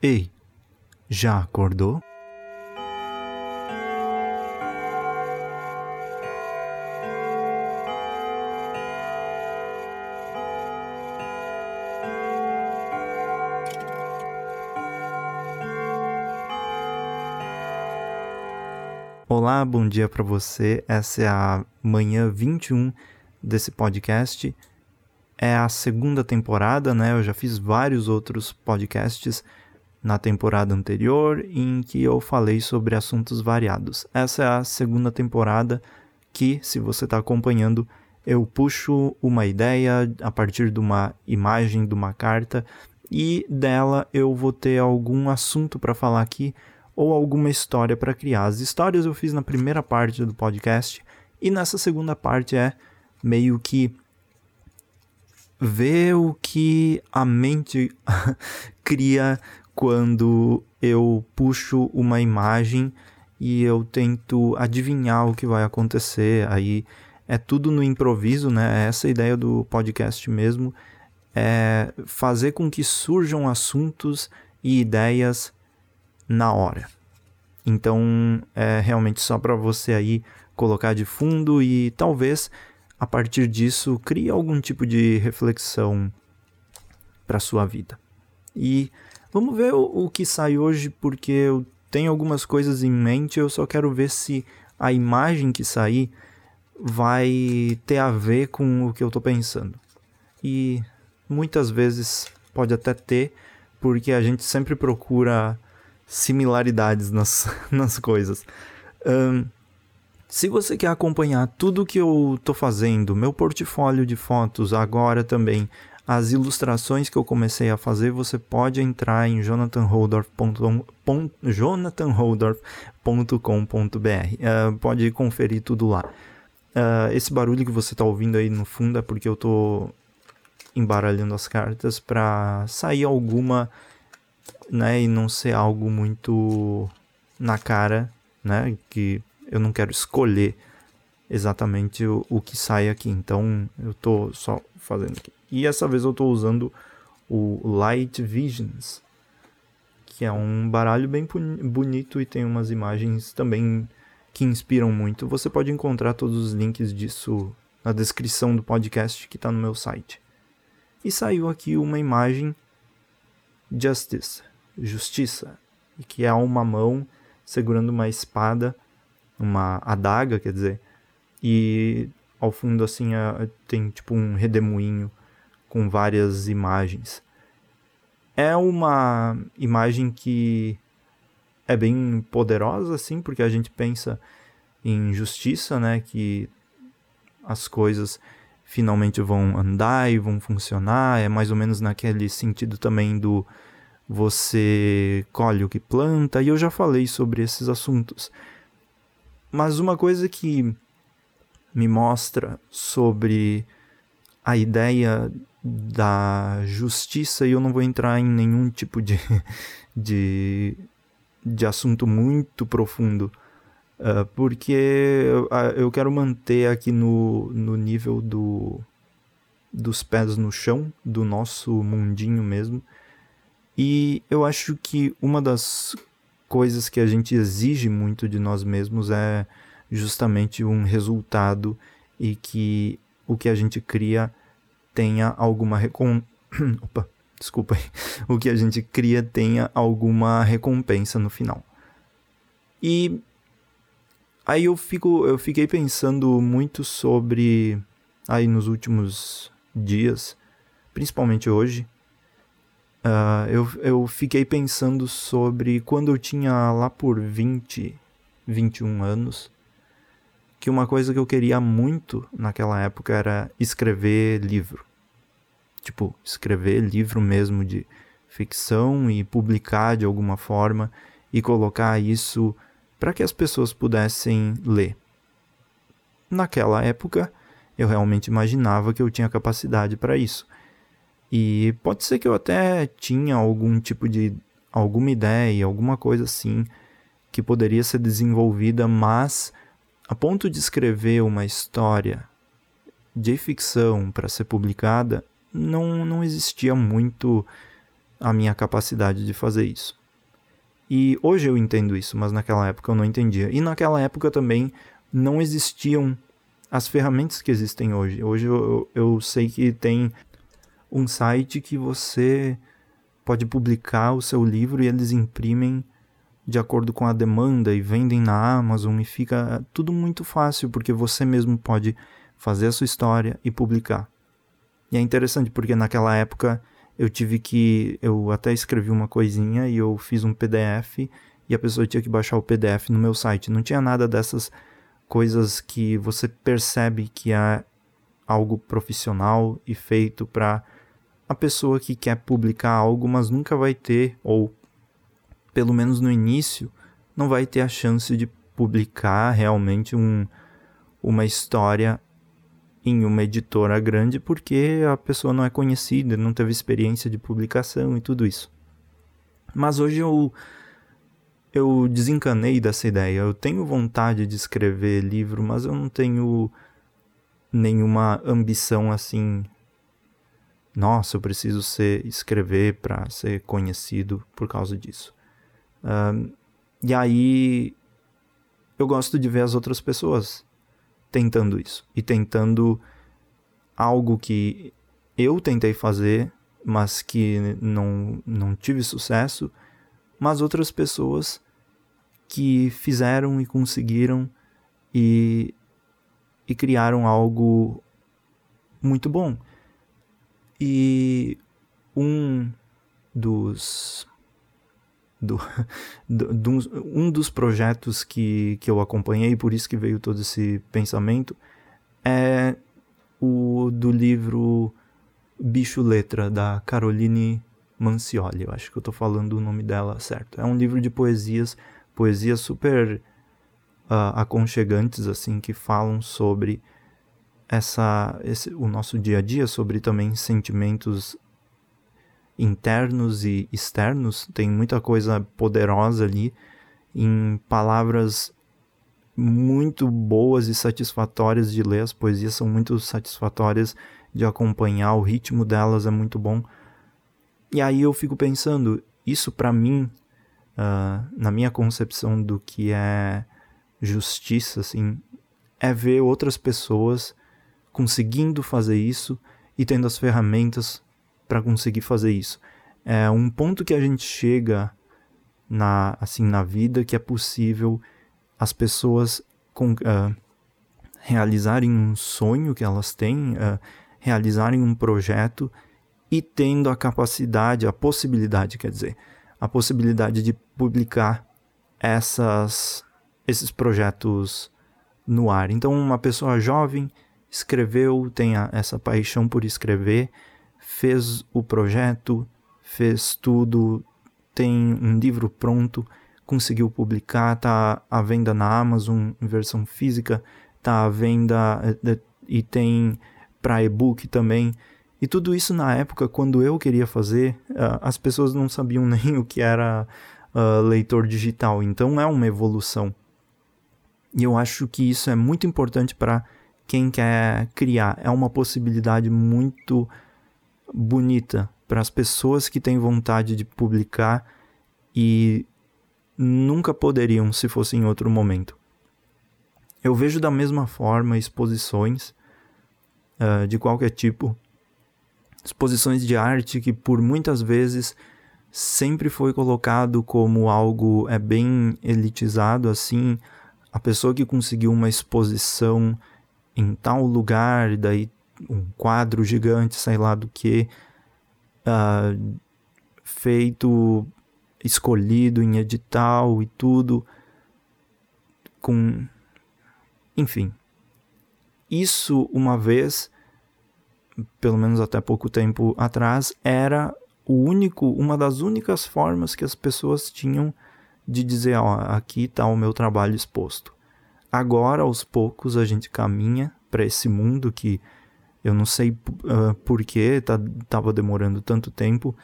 Ei, já acordou? Olá, bom dia para você. Essa é a manhã 21 desse podcast. É a segunda temporada, né? Eu já fiz vários outros podcasts na temporada anterior em que eu falei sobre assuntos variados. Essa é a segunda temporada que, se você está acompanhando, eu puxo uma ideia a partir de uma imagem de uma carta e dela eu vou ter algum assunto para falar aqui ou alguma história para criar. As histórias eu fiz na primeira parte do podcast e nessa segunda parte é meio que ver o que a mente cria quando eu puxo uma imagem e eu tento adivinhar o que vai acontecer. Aí é tudo no improviso, né? É essa a ideia do podcast mesmo é fazer com que surjam assuntos e ideias na hora. Então é realmente só para você aí colocar de fundo e talvez a partir disso crie algum tipo de reflexão para sua vida. E Vamos ver o, o que sai hoje, porque eu tenho algumas coisas em mente, eu só quero ver se a imagem que sair vai ter a ver com o que eu estou pensando. E muitas vezes pode até ter, porque a gente sempre procura similaridades nas, nas coisas. Um, se você quer acompanhar tudo que eu estou fazendo, meu portfólio de fotos agora também, as ilustrações que eu comecei a fazer, você pode entrar em jonathanholdorf.com.br. Uh, pode conferir tudo lá. Uh, esse barulho que você está ouvindo aí no fundo é porque eu estou embaralhando as cartas para sair alguma, né, e não ser algo muito na cara, né, que eu não quero escolher exatamente o, o que sai aqui. Então eu estou só fazendo aqui. E essa vez eu estou usando o Light Visions, que é um baralho bem bonito e tem umas imagens também que inspiram muito. Você pode encontrar todos os links disso na descrição do podcast que está no meu site. E saiu aqui uma imagem Justice, Justiça, que é uma mão segurando uma espada, uma adaga, quer dizer, e ao fundo assim tem tipo um redemoinho com várias imagens. É uma imagem que é bem poderosa, assim, porque a gente pensa em justiça, né? Que as coisas finalmente vão andar e vão funcionar. É mais ou menos naquele sentido também do você colhe o que planta, e eu já falei sobre esses assuntos. Mas uma coisa que me mostra sobre a ideia da justiça e eu não vou entrar em nenhum tipo de, de, de assunto muito profundo, uh, porque eu, eu quero manter aqui no, no nível do, dos pés no chão, do nosso mundinho mesmo. E eu acho que uma das coisas que a gente exige muito de nós mesmos é justamente um resultado e que o que a gente cria tenha alguma recom... Opa, desculpa aí. O que a gente cria tenha alguma recompensa no final. E aí eu fico eu fiquei pensando muito sobre aí nos últimos dias, principalmente hoje. Uh, eu, eu fiquei pensando sobre quando eu tinha lá por 20, 21 anos, que uma coisa que eu queria muito naquela época era escrever livro tipo, escrever livro mesmo de ficção e publicar de alguma forma e colocar isso para que as pessoas pudessem ler. Naquela época, eu realmente imaginava que eu tinha capacidade para isso. E pode ser que eu até tinha algum tipo de alguma ideia, alguma coisa assim que poderia ser desenvolvida, mas a ponto de escrever uma história de ficção para ser publicada, não, não existia muito a minha capacidade de fazer isso. E hoje eu entendo isso, mas naquela época eu não entendia. E naquela época também não existiam as ferramentas que existem hoje. Hoje eu, eu sei que tem um site que você pode publicar o seu livro e eles imprimem de acordo com a demanda e vendem na Amazon e fica tudo muito fácil porque você mesmo pode fazer a sua história e publicar. E é interessante porque naquela época eu tive que. Eu até escrevi uma coisinha e eu fiz um PDF e a pessoa tinha que baixar o PDF no meu site. Não tinha nada dessas coisas que você percebe que é algo profissional e feito para a pessoa que quer publicar algo, mas nunca vai ter, ou pelo menos no início, não vai ter a chance de publicar realmente um, uma história em uma editora grande porque a pessoa não é conhecida, não teve experiência de publicação e tudo isso. Mas hoje eu eu desencanei dessa ideia. Eu tenho vontade de escrever livro, mas eu não tenho nenhuma ambição assim. Nossa, eu preciso ser escrever para ser conhecido por causa disso. Um, e aí eu gosto de ver as outras pessoas tentando isso e tentando algo que eu tentei fazer, mas que não, não tive sucesso, mas outras pessoas que fizeram e conseguiram e, e criaram algo muito bom. E um dos do, do, do, um dos projetos que, que eu acompanhei, por isso que veio todo esse pensamento, é o do livro Bicho Letra, da Caroline Mancioli. Eu acho que eu estou falando o nome dela certo. É um livro de poesias, poesias super uh, aconchegantes, assim, que falam sobre essa, esse, o nosso dia a dia, sobre também sentimentos internos e externos, tem muita coisa poderosa ali, em palavras muito boas e satisfatórias de ler. As poesias são muito satisfatórias de acompanhar, o ritmo delas é muito bom. E aí eu fico pensando, isso para mim, uh, na minha concepção do que é justiça, assim, é ver outras pessoas conseguindo fazer isso e tendo as ferramentas para conseguir fazer isso. É um ponto que a gente chega na assim na vida que é possível as pessoas com, uh, realizarem um sonho que elas têm, uh, realizarem um projeto e tendo a capacidade, a possibilidade, quer dizer, a possibilidade de publicar essas, esses projetos no ar. Então, uma pessoa jovem escreveu, tem a, essa paixão por escrever, fez o projeto, fez tudo, tem um livro pronto, conseguiu publicar, tá à venda na Amazon em versão física, tá à venda eh, e tem para e-book também. E tudo isso na época, quando eu queria fazer, as pessoas não sabiam nem o que era uh, leitor digital. Então é uma evolução. E eu acho que isso é muito importante para quem quer criar. É uma possibilidade muito bonita para as pessoas que têm vontade de publicar e nunca poderiam se fosse em outro momento. Eu vejo da mesma forma exposições uh, de qualquer tipo, exposições de arte que por muitas vezes sempre foi colocado como algo é bem elitizado assim, a pessoa que conseguiu uma exposição em tal lugar, daí um quadro gigante, sei lá do que, uh, feito, escolhido em edital e tudo, com. Enfim. Isso, uma vez, pelo menos até pouco tempo atrás, era o único, uma das únicas formas que as pessoas tinham de dizer, ó, aqui está o meu trabalho exposto. Agora, aos poucos, a gente caminha para esse mundo que eu não sei uh, por que tá, tava demorando tanto tempo,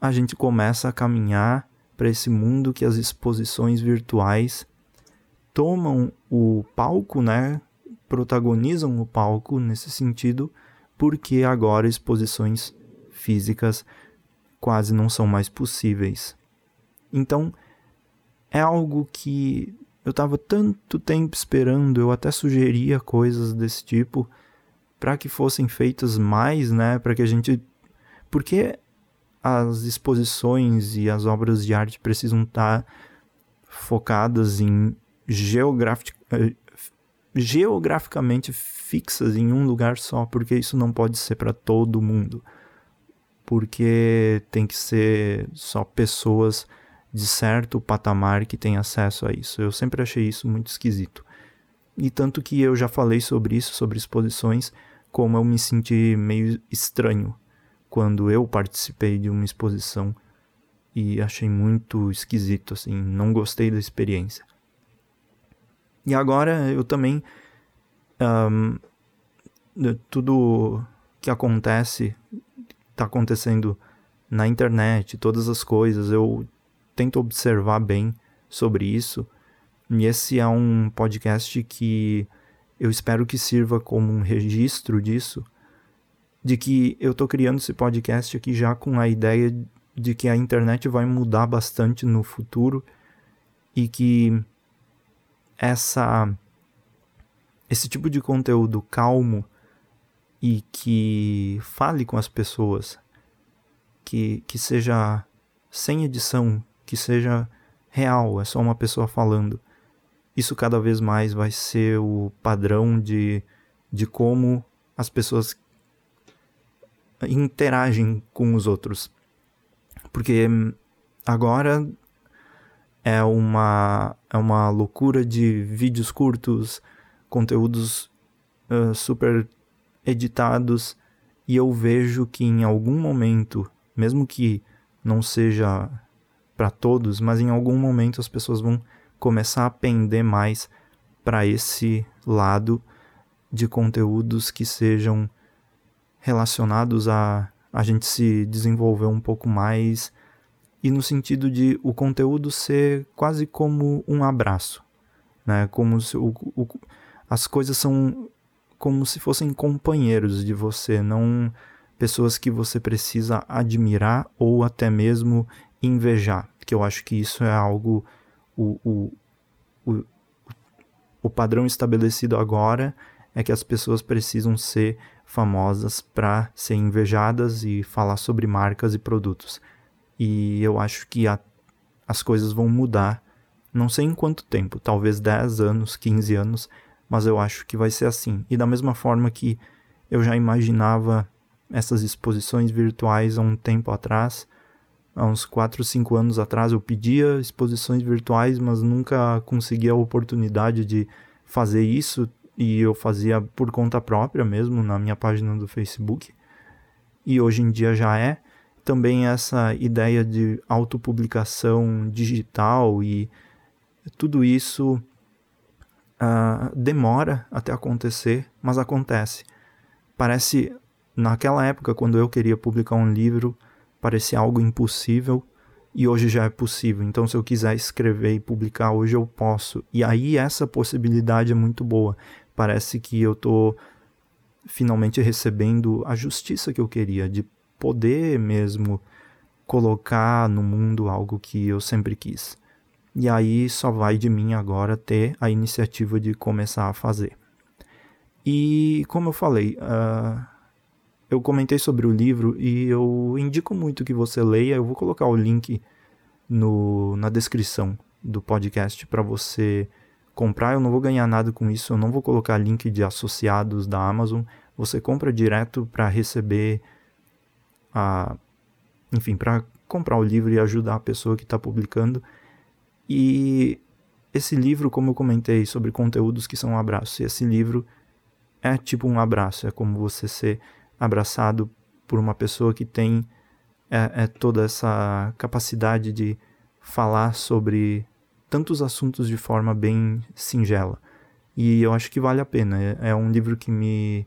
a gente começa a caminhar para esse mundo que as exposições virtuais tomam o palco, né? Protagonizam o palco nesse sentido, porque agora exposições físicas quase não são mais possíveis. Então, é algo que eu estava tanto tempo esperando, eu até sugeria coisas desse tipo para que fossem feitas mais, né, para que a gente porque as exposições e as obras de arte precisam estar tá focadas em geografic... Eh, geograficamente fixas em um lugar só, porque isso não pode ser para todo mundo. Porque tem que ser só pessoas de certo patamar que têm acesso a isso. Eu sempre achei isso muito esquisito. E tanto que eu já falei sobre isso, sobre exposições, como eu me senti meio estranho quando eu participei de uma exposição e achei muito esquisito, assim, não gostei da experiência. E agora eu também. Um, tudo que acontece, está acontecendo na internet, todas as coisas, eu tento observar bem sobre isso. E esse é um podcast que eu espero que sirva como um registro disso, de que eu estou criando esse podcast aqui já com a ideia de que a internet vai mudar bastante no futuro e que essa esse tipo de conteúdo calmo e que fale com as pessoas, que, que seja sem edição, que seja real, é só uma pessoa falando. Isso cada vez mais vai ser o padrão de, de como as pessoas interagem com os outros. Porque agora é uma, é uma loucura de vídeos curtos, conteúdos uh, super editados, e eu vejo que em algum momento, mesmo que não seja para todos, mas em algum momento as pessoas vão começar a pender mais para esse lado de conteúdos que sejam relacionados a a gente se desenvolver um pouco mais e no sentido de o conteúdo ser quase como um abraço, né? Como se o, o, as coisas são como se fossem companheiros de você, não pessoas que você precisa admirar ou até mesmo invejar, que eu acho que isso é algo o, o, o, o padrão estabelecido agora é que as pessoas precisam ser famosas para ser invejadas e falar sobre marcas e produtos. E eu acho que a, as coisas vão mudar, não sei em quanto tempo, talvez 10 anos, 15 anos, mas eu acho que vai ser assim. E da mesma forma que eu já imaginava essas exposições virtuais há um tempo atrás, há uns 4, 5 anos atrás, eu pedia exposições virtuais, mas nunca conseguia a oportunidade de fazer isso e eu fazia por conta própria mesmo na minha página do Facebook. E hoje em dia já é também essa ideia de autopublicação digital e tudo isso uh, demora até acontecer, mas acontece. Parece, naquela época, quando eu queria publicar um livro, parecia algo impossível e hoje já é possível. Então, se eu quiser escrever e publicar hoje, eu posso. E aí, essa possibilidade é muito boa. Parece que eu estou finalmente recebendo a justiça que eu queria, de poder mesmo colocar no mundo algo que eu sempre quis. E aí só vai de mim agora ter a iniciativa de começar a fazer. E como eu falei, uh, eu comentei sobre o livro e eu indico muito que você leia. Eu vou colocar o link no, na descrição do podcast para você comprar. Eu não vou ganhar nada com isso. Eu não vou colocar link de associados da Amazon. Você compra direto para receber a, enfim, para comprar o livro e ajudar a pessoa que está publicando. E esse livro, como eu comentei sobre conteúdos que são um abraço, esse livro é tipo um abraço, é como você ser abraçado por uma pessoa que tem é, é toda essa capacidade de falar sobre tantos assuntos de forma bem singela. E eu acho que vale a pena. É, é um livro que me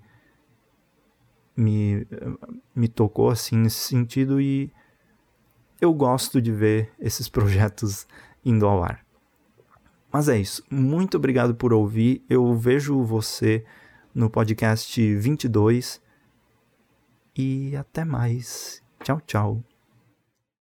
me, me tocou assim nesse sentido e eu gosto de ver esses projetos indo ao ar. Mas é isso. Muito obrigado por ouvir. Eu vejo você no podcast 22 e até mais. Tchau, tchau.